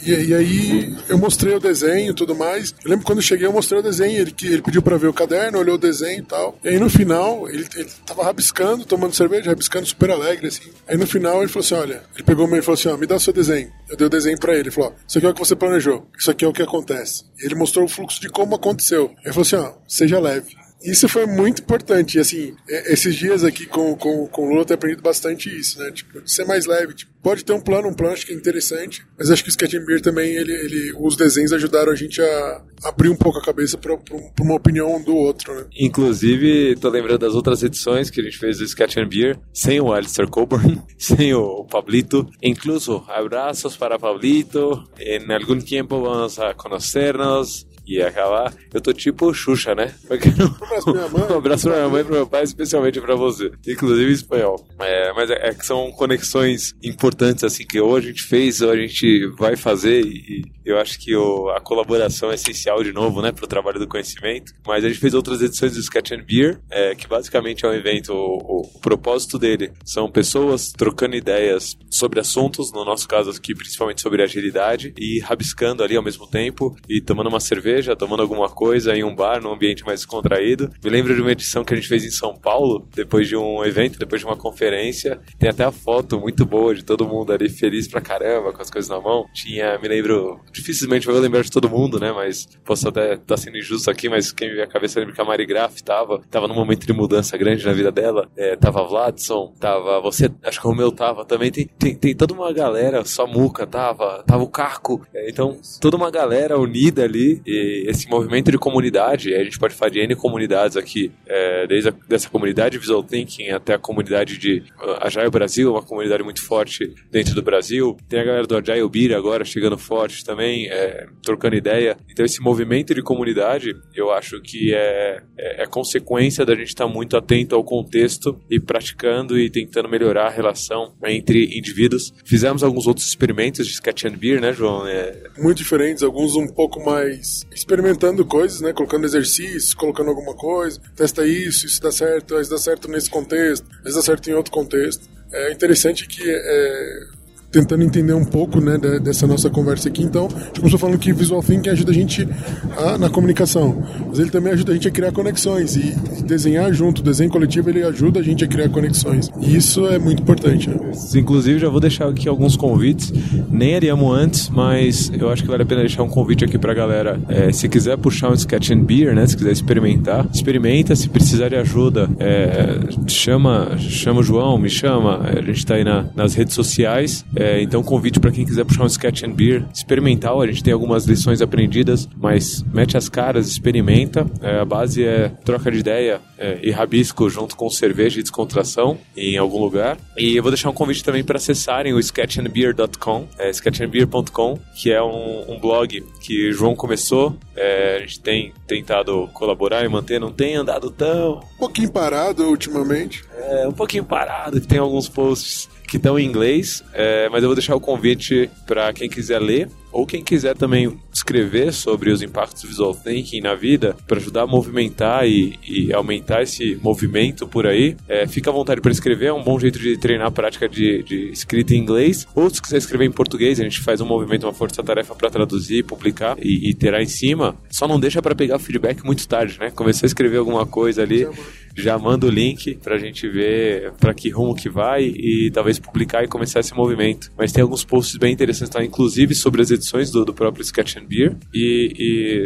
e, e aí eu mostrei o desenho e tudo mais. Eu lembro quando eu cheguei, eu mostrei o desenho, ele, ele pediu para ver o caderno, olhou o desenho e tal. E aí no final, ele, ele tava rabiscando, tomando cerveja, rabiscando super alegre, assim. Aí no final ele falou assim: olha, ele pegou e falou assim: ó, me dá o seu desenho. Eu dei o desenho para ele, ele falou: ó, isso aqui é o que você planejou, isso aqui é o que acontece. E ele mostrou o fluxo de como aconteceu. Ele falou assim: ó, seja leve. Isso foi muito importante. E, assim, esses dias aqui com, com, com o Lula eu tenho aprendido bastante isso, né? Tipo, ser mais leve. Tipo, pode ter um plano, um plano acho que é interessante, mas acho que o Sketch Beer também, ele, ele, os desenhos ajudaram a gente a abrir um pouco a cabeça para uma opinião do outro, né? Inclusive, tô lembrando das outras edições que a gente fez do Sketch Beer, sem o Alistair Coburn, sem o Pablito. Incluso, abraços para Pablito. Em algum tempo vamos a conhecernos e acabar. Eu tô tipo Xuxa, né? Um abraço pra minha mãe. abraço pra minha mãe pro meu pai, especialmente pra você. Inclusive em espanhol. É, mas é, é, que são conexões importantes, assim, que ou a gente fez ou a gente vai fazer. E, e eu acho que o, a colaboração é essencial, de novo, né, pro trabalho do conhecimento. Mas a gente fez outras edições do Sketch and Beer, é, que basicamente é um evento. O, o, o propósito dele são pessoas trocando ideias sobre assuntos, no nosso caso aqui, principalmente sobre agilidade, e rabiscando ali ao mesmo tempo e tomando uma cerveja cerveja, tomando alguma coisa em um bar, num ambiente mais descontraído. Me lembro de uma edição que a gente fez em São Paulo, depois de um evento, depois de uma conferência. Tem até a foto muito boa de todo mundo ali feliz pra caramba, com as coisas na mão. Tinha, me lembro, dificilmente vou lembrar de todo mundo, né? Mas posso até estar tá sendo injusto aqui, mas quem me vê a cabeça lembra que a Mari Graf tava, tava num momento de mudança grande na vida dela. É, tava Vladson, tava você, acho que o Romeu tava também. Tem, tem, tem toda uma galera, só Muca tava, tava o Carco. É, então, toda uma galera unida ali, e esse movimento de comunidade, a gente pode falar de N comunidades aqui, é, desde a, dessa comunidade Visual Thinking até a comunidade de uh, Agile Brasil, uma comunidade muito forte dentro do Brasil. Tem a galera do Agile Beer agora chegando forte também, é, trocando ideia. Então, esse movimento de comunidade, eu acho que é, é, é consequência da gente estar tá muito atento ao contexto e praticando e tentando melhorar a relação entre indivíduos. Fizemos alguns outros experimentos de Sketch and Beer, né, João? É... Muito diferentes, alguns um pouco mais experimentando coisas, né? Colocando exercícios, colocando alguma coisa, testa isso, isso dá certo, isso dá certo nesse contexto, isso dá certo em outro contexto. É interessante que é, tentando entender um pouco né, dessa nossa conversa aqui. Então, a começou falando que Visual Thinking ajuda a gente a, na comunicação, mas ele também ajuda a gente a criar conexões e desenhar junto. Desenho coletivo ele ajuda a gente a criar conexões. E isso é muito importante. Né? Inclusive, já vou deixar aqui alguns convites. Nem haríamos antes, mas eu acho que vale a pena deixar um convite aqui pra galera. É, se quiser puxar um Sketch and Beer, né? Se quiser experimentar, experimenta. Se precisar de ajuda, é, chama, chama o João, me chama. A gente tá aí na, nas redes sociais. É, então, convite para quem quiser puxar um Sketch and Beer experimental. A gente tem algumas lições aprendidas, mas mete as caras, experimenta. É, a base é troca de ideia é, e rabisco junto com cerveja e descontração em algum lugar. E eu vou deixar um convite também para acessarem o sketchandbeer.com, é, sketchandbeer.com, que é um, um, blog que o João começou. É, a gente tem tentado colaborar e manter, não tem andado tão. Um pouquinho parado ultimamente. É, um pouquinho parado, tem alguns posts que estão em inglês, é, mas eu vou deixar o convite para quem quiser ler ou quem quiser também escrever sobre os impactos do visual thinking na vida para ajudar a movimentar e, e, aumentar esse movimento por aí, é, fica à vontade para escrever, é um bom jeito de treinar a prática de, de, escrita em inglês. Ou se quiser escrever em português, a gente faz um movimento, uma força-tarefa para traduzir, publicar e, e terá em cima. Só não deixa para pegar feedback muito tarde, né? Começou a escrever alguma coisa ali, já manda o link para a gente ver para que rumo que vai e talvez publicar e começar esse movimento. Mas tem alguns posts bem interessantes, tá? inclusive sobre as edições do, do próprio Sketch and Beer e,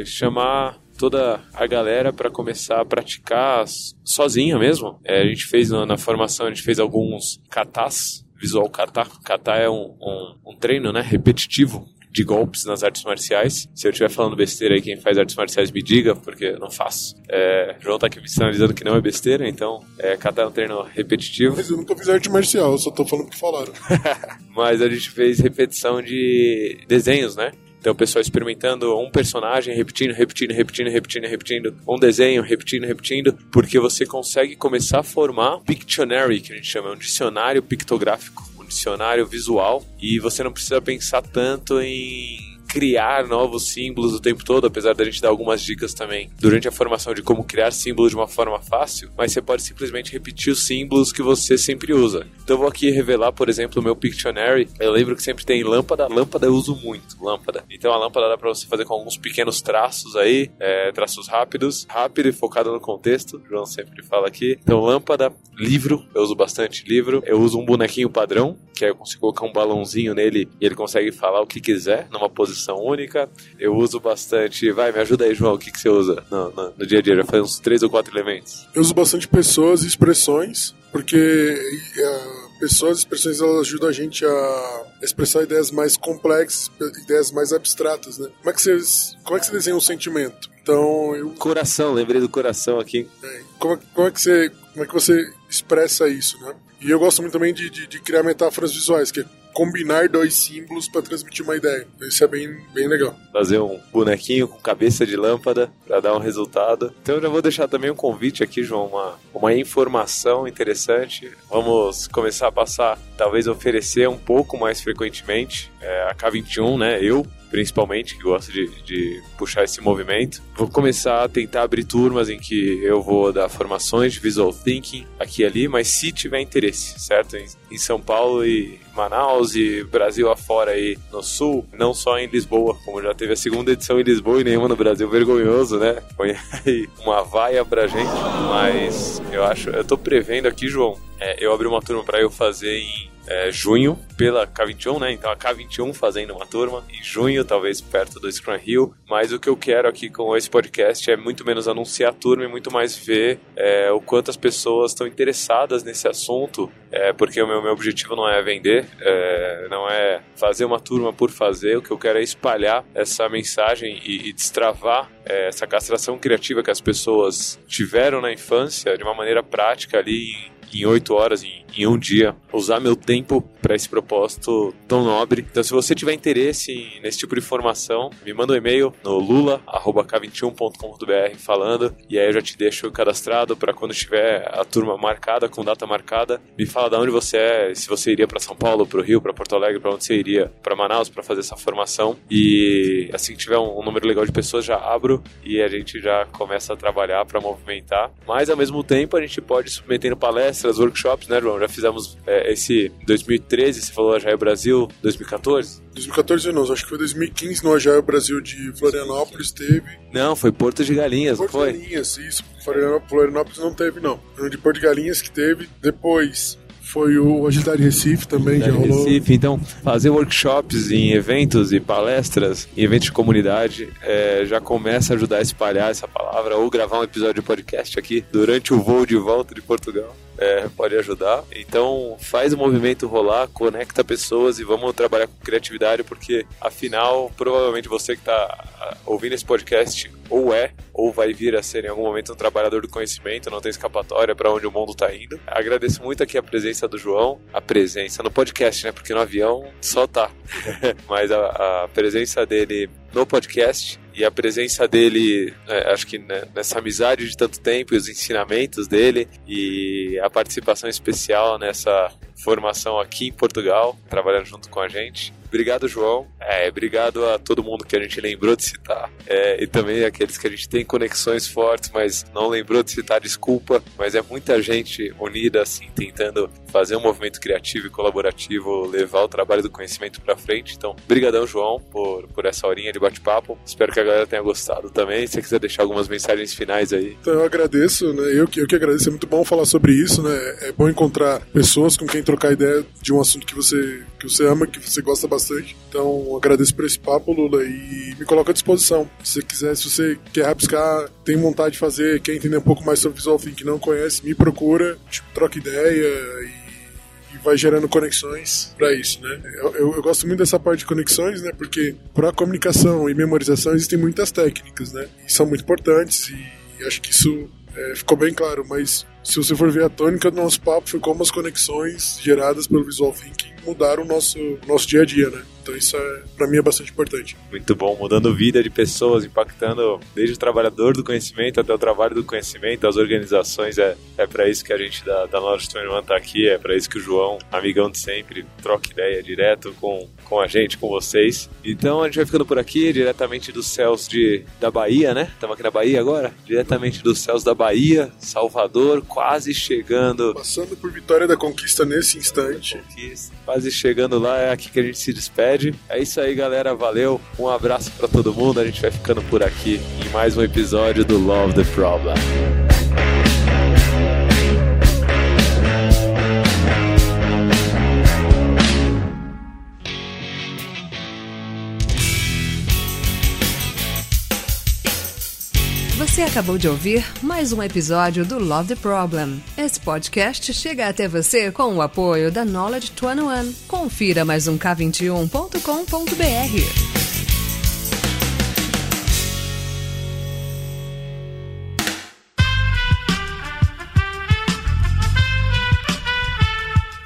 e chamar toda a galera para começar a praticar sozinha mesmo. É, a gente fez na, na, formação, a gente fez alguns katas, visual kata. Kata é um, um, um treino né, repetitivo de golpes nas artes marciais. Se eu estiver falando besteira aí, quem faz artes marciais me diga, porque eu não faço. É, João tá aqui me sinalizando que não é besteira, então é, cada um treino repetitivo. Mas eu nunca fiz arte marcial, eu só tô falando o que falaram. Mas a gente fez repetição de desenhos, né? Então, o pessoal experimentando um personagem, repetindo, repetindo, repetindo, repetindo, repetindo, um desenho, repetindo, repetindo, porque você consegue começar a formar Pictionary, que a gente chama, um dicionário pictográfico, um dicionário visual, e você não precisa pensar tanto em criar novos símbolos o tempo todo, apesar da gente dar algumas dicas também durante a formação de como criar símbolos de uma forma fácil, mas você pode simplesmente repetir os símbolos que você sempre usa. Então eu vou aqui revelar, por exemplo, o meu Pictionary. Eu lembro que sempre tem lâmpada, lâmpada eu uso muito, lâmpada. Então a lâmpada dá para você fazer com alguns pequenos traços aí, é, traços rápidos, rápido e focado no contexto. O João sempre fala aqui. Então lâmpada, livro, eu uso bastante livro. Eu uso um bonequinho padrão, que aí eu consigo colocar um balãozinho nele e ele consegue falar o que quiser numa posição única. Eu uso bastante. Vai, me ajuda aí, João. O que, que você usa no, no, no dia a dia? Já faz uns três ou quatro elementos. Eu uso bastante pessoas e expressões, porque uh, pessoas e expressões elas ajudam a gente a expressar ideias mais complexas, ideias mais abstratas, né? Como é que você, como é que você desenha um sentimento? Então, eu... Coração, lembrei do coração aqui. É, como, como, é que você, como é que você expressa isso, né? E eu gosto muito também de, de, de criar metáforas visuais, que é combinar dois símbolos para transmitir uma ideia. Isso é bem, bem legal. Fazer um bonequinho com cabeça de lâmpada para dar um resultado. Então eu já vou deixar também um convite aqui, João, uma, uma informação interessante. Vamos começar a passar, talvez oferecer um pouco mais frequentemente. É, a K21, né? Eu principalmente, que gosta de, de puxar esse movimento. Vou começar a tentar abrir turmas em que eu vou dar formações de visual thinking aqui e ali, mas se tiver interesse, certo? Em, em São Paulo e Manaus e Brasil afora aí no sul, não só em Lisboa, como já teve a segunda edição em Lisboa e nenhuma no Brasil, vergonhoso, né? Põe aí uma vaia pra gente, mas eu acho, eu tô prevendo aqui, João, é, eu abri uma turma para eu fazer em é, junho pela K21, né? Então a K21 fazendo uma turma em junho, talvez perto do Scrum Hill. Mas o que eu quero aqui com esse podcast é muito menos anunciar a turma e muito mais ver é, o quanto as pessoas estão interessadas nesse assunto, é, porque o meu, meu objetivo não é vender, é, não é fazer uma turma por fazer. O que eu quero é espalhar essa mensagem e, e destravar é, essa castração criativa que as pessoas tiveram na infância de uma maneira prática ali em oito horas, em, em, um dia, usar meu tempo para esse propósito tão nobre. Então, se você tiver interesse nesse tipo de informação, me manda um e-mail no lula@k21.com.br falando e aí eu já te deixo cadastrado para quando tiver a turma marcada com data marcada, me fala de onde você é, se você iria para São Paulo, para o Rio, para Porto Alegre, para onde você iria, para Manaus para fazer essa formação e assim que tiver um, um número legal de pessoas já abro e a gente já começa a trabalhar para movimentar. Mas ao mesmo tempo a gente pode submetendo palestras, workshops, né, João? Já fizemos é, esse 2013, você falou Agile Brasil, 2014? 2014 não, acho que foi 2015 no Agile Brasil de Florianópolis teve. Não, foi Porto de Galinhas, Porto não foi? Porto de Galinhas, isso. Florianópolis não teve, não. De Porto de Galinhas que teve. Depois, foi o Agilidade Recife também, Agilidade já rolou. Recife, então, fazer workshops em eventos e palestras, em eventos de comunidade, é, já começa a ajudar a espalhar essa palavra, ou gravar um episódio de podcast aqui durante o voo de volta de Portugal é, pode ajudar. Então faz o movimento rolar, conecta pessoas e vamos trabalhar com criatividade, porque afinal, provavelmente você que está ah, ouvindo esse podcast ou é, ou vai vir a ser em algum momento um trabalhador do conhecimento, não tem escapatória para onde o mundo está indo. Agradeço muito aqui a presença do João, a presença no podcast, né? Porque no avião só tá. Mas a, a presença dele no podcast e a presença dele, é, acho que né, nessa amizade de tanto tempo e os ensinamentos dele e a participação especial nessa formação aqui em Portugal, trabalhando junto com a gente. Obrigado, João. É, obrigado a todo mundo que a gente lembrou de citar. É, e também aqueles que a gente tem conexões fortes, mas não lembrou de citar, desculpa. Mas é muita gente unida, assim, tentando fazer um movimento criativo e colaborativo, levar o trabalho do conhecimento para frente. Então, brigadão, João, por, por essa horinha de bate-papo. Espero que a galera tenha gostado também. Se você quiser deixar algumas mensagens finais aí. Então, eu agradeço, né? Eu, eu que agradeço. É muito bom falar sobre isso, né? É bom encontrar pessoas com quem trocar ideia de um assunto que você, que você ama, que você gosta bastante. Então, agradeço por esse papo, Lula, e me coloco à disposição. Se você quiser, se você quer rabiscar, tem vontade de fazer, quer entender um pouco mais sobre Visual Thinking, não conhece, me procura, tipo, troca ideia e vai gerando conexões para isso, né? Eu, eu, eu, gosto muito dessa parte de conexões, né? Porque para comunicação e memorização existem muitas técnicas, né? E são muito importantes e, e acho que isso é, ficou bem claro. Mas se você for ver a tônica do nosso papo, foi como as conexões geradas pelo Visual Thinking mudar o nosso, nosso dia a dia, né? Então isso é, para mim é bastante importante. Muito bom, mudando vida de pessoas, impactando desde o trabalhador do conhecimento até o trabalho do conhecimento, as organizações, é, é para isso que a gente da, da Knowledge 21 tá aqui, é para isso que o João, amigão de sempre, troca ideia direto com, com a gente, com vocês. Então a gente vai ficando por aqui, diretamente dos céus de, da Bahia, né? Estamos aqui na Bahia agora? Diretamente dos céus da Bahia, Salvador, quase chegando. Passando por Vitória da Conquista nesse instante. Conquista quase chegando lá, é aqui que a gente se despede. É isso aí, galera. Valeu. Um abraço para todo mundo. A gente vai ficando por aqui em mais um episódio do Love the Problem. Você acabou de ouvir mais um episódio do Love the Problem. Esse podcast chega até você com o apoio da Knowledge 21. Confira mais um K21.com.br.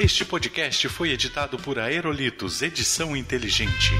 Este podcast foi editado por Aerolitos Edição Inteligente.